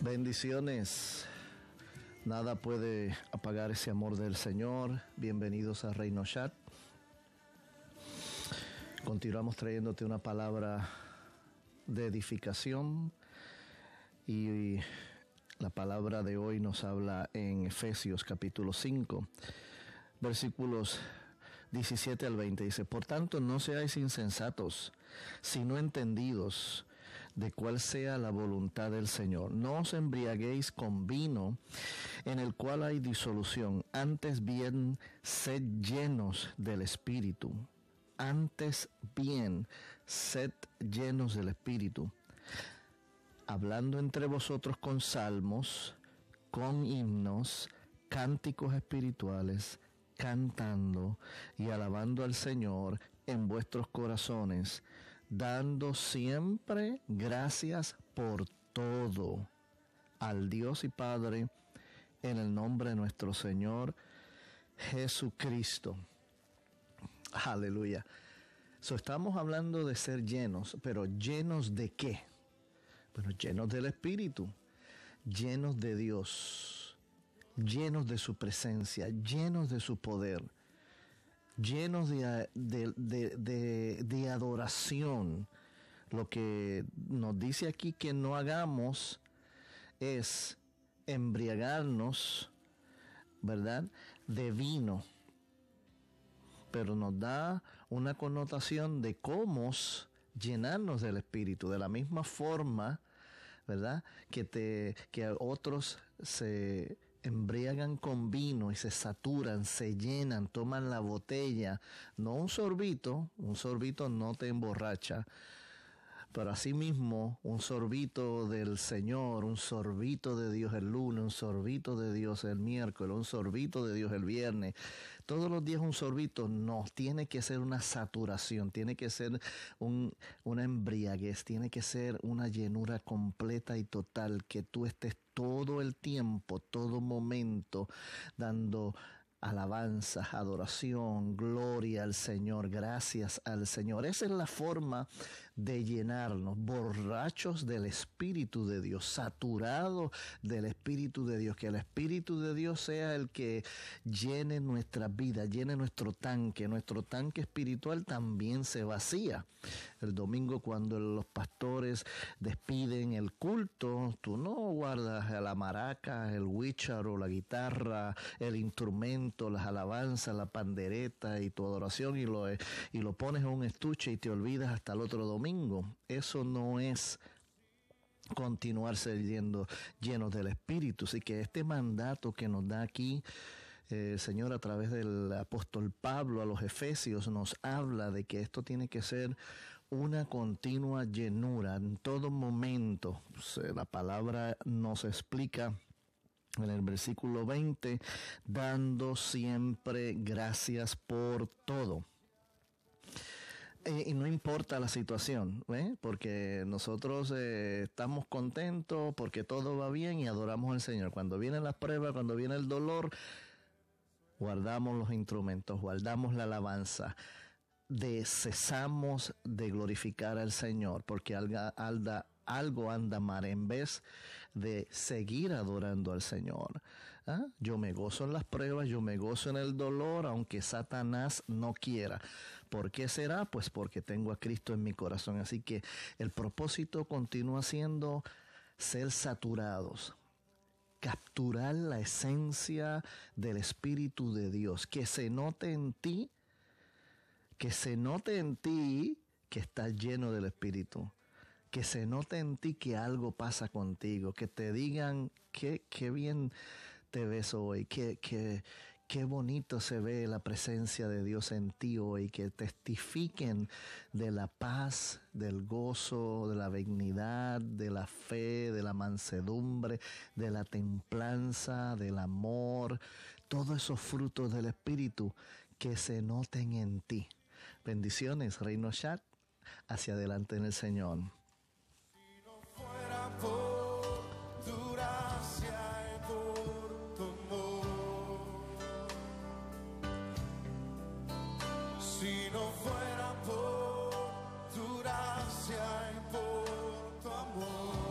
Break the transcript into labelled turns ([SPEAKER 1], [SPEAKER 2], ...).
[SPEAKER 1] Bendiciones. Nada puede apagar ese amor del Señor. Bienvenidos a Reino Chat. Continuamos trayéndote una palabra de edificación y la palabra de hoy nos habla en Efesios capítulo 5, versículos 17 al 20 dice, por tanto no seáis insensatos, sino entendidos de cuál sea la voluntad del Señor. No os embriaguéis con vino en el cual hay disolución, antes bien sed llenos del Espíritu. Antes bien sed llenos del Espíritu, hablando entre vosotros con salmos, con himnos, cánticos espirituales, cantando y alabando al Señor en vuestros corazones, dando siempre gracias por todo al Dios y Padre en el nombre de nuestro Señor Jesucristo. Aleluya. So, estamos hablando de ser llenos, pero llenos de qué? Bueno, llenos del Espíritu, llenos de Dios llenos de su presencia, llenos de su poder, llenos de, de, adoración. Lo que nos dice aquí que no hagamos es embriagarnos, ¿verdad? De vino. Pero nos da una connotación de cómo llenarnos del Espíritu, de la misma forma, ¿verdad? Que, te, que otros se embriagan con vino y se saturan, se llenan, toman la botella, no un sorbito, un sorbito no te emborracha, pero asimismo un sorbito del Señor, un sorbito de Dios el lunes, un sorbito de Dios el miércoles, un sorbito de Dios el viernes, todos los días un sorbito, no, tiene que ser una saturación, tiene que ser un, una embriaguez, tiene que ser una llenura completa y total, que tú estés todo el tiempo, todo momento, dando alabanza, adoración, gloria al Señor, gracias al Señor. Esa es la forma de llenarnos, borrachos del Espíritu de Dios, saturados del Espíritu de Dios, que el Espíritu de Dios sea el que llene nuestra vida, llene nuestro tanque, nuestro tanque espiritual también se vacía. El domingo cuando los pastores despiden el culto, tú no guardas la maraca, el o la guitarra, el instrumento, las alabanzas, la pandereta y tu adoración y lo, y lo pones en un estuche y te olvidas hasta el otro domingo. Eso no es continuarse yendo llenos del Espíritu. Así que este mandato que nos da aquí eh, el Señor a través del apóstol Pablo a los Efesios nos habla de que esto tiene que ser una continua llenura en todo momento. la palabra nos explica en el versículo 20, dando siempre gracias por todo. y no importa la situación, ¿eh? porque nosotros eh, estamos contentos porque todo va bien y adoramos al Señor. Cuando vienen las pruebas, cuando viene el dolor, guardamos los instrumentos, guardamos la alabanza, de cesamos de glorificar al Señor, porque algo anda mal en vez de seguir adorando al Señor. ¿Ah? Yo me gozo en las pruebas, yo me gozo en el dolor, aunque Satanás no quiera. ¿Por qué será? Pues porque tengo a Cristo en mi corazón. Así que el propósito continúa siendo ser saturados, capturar la esencia del Espíritu de Dios, que se note en ti, que se note en ti que estás lleno del Espíritu que se note en ti que algo pasa contigo, que te digan qué, qué bien te ves hoy, qué, qué, qué bonito se ve la presencia de Dios en ti hoy, que testifiquen de la paz, del gozo, de la benignidad, de la fe, de la mansedumbre, de la templanza, del amor, todos esos frutos del Espíritu que se noten en ti. Bendiciones, Reino Chat, hacia adelante en el Señor. Si
[SPEAKER 2] no fuera por tu gracia y por tu amor, si no fuera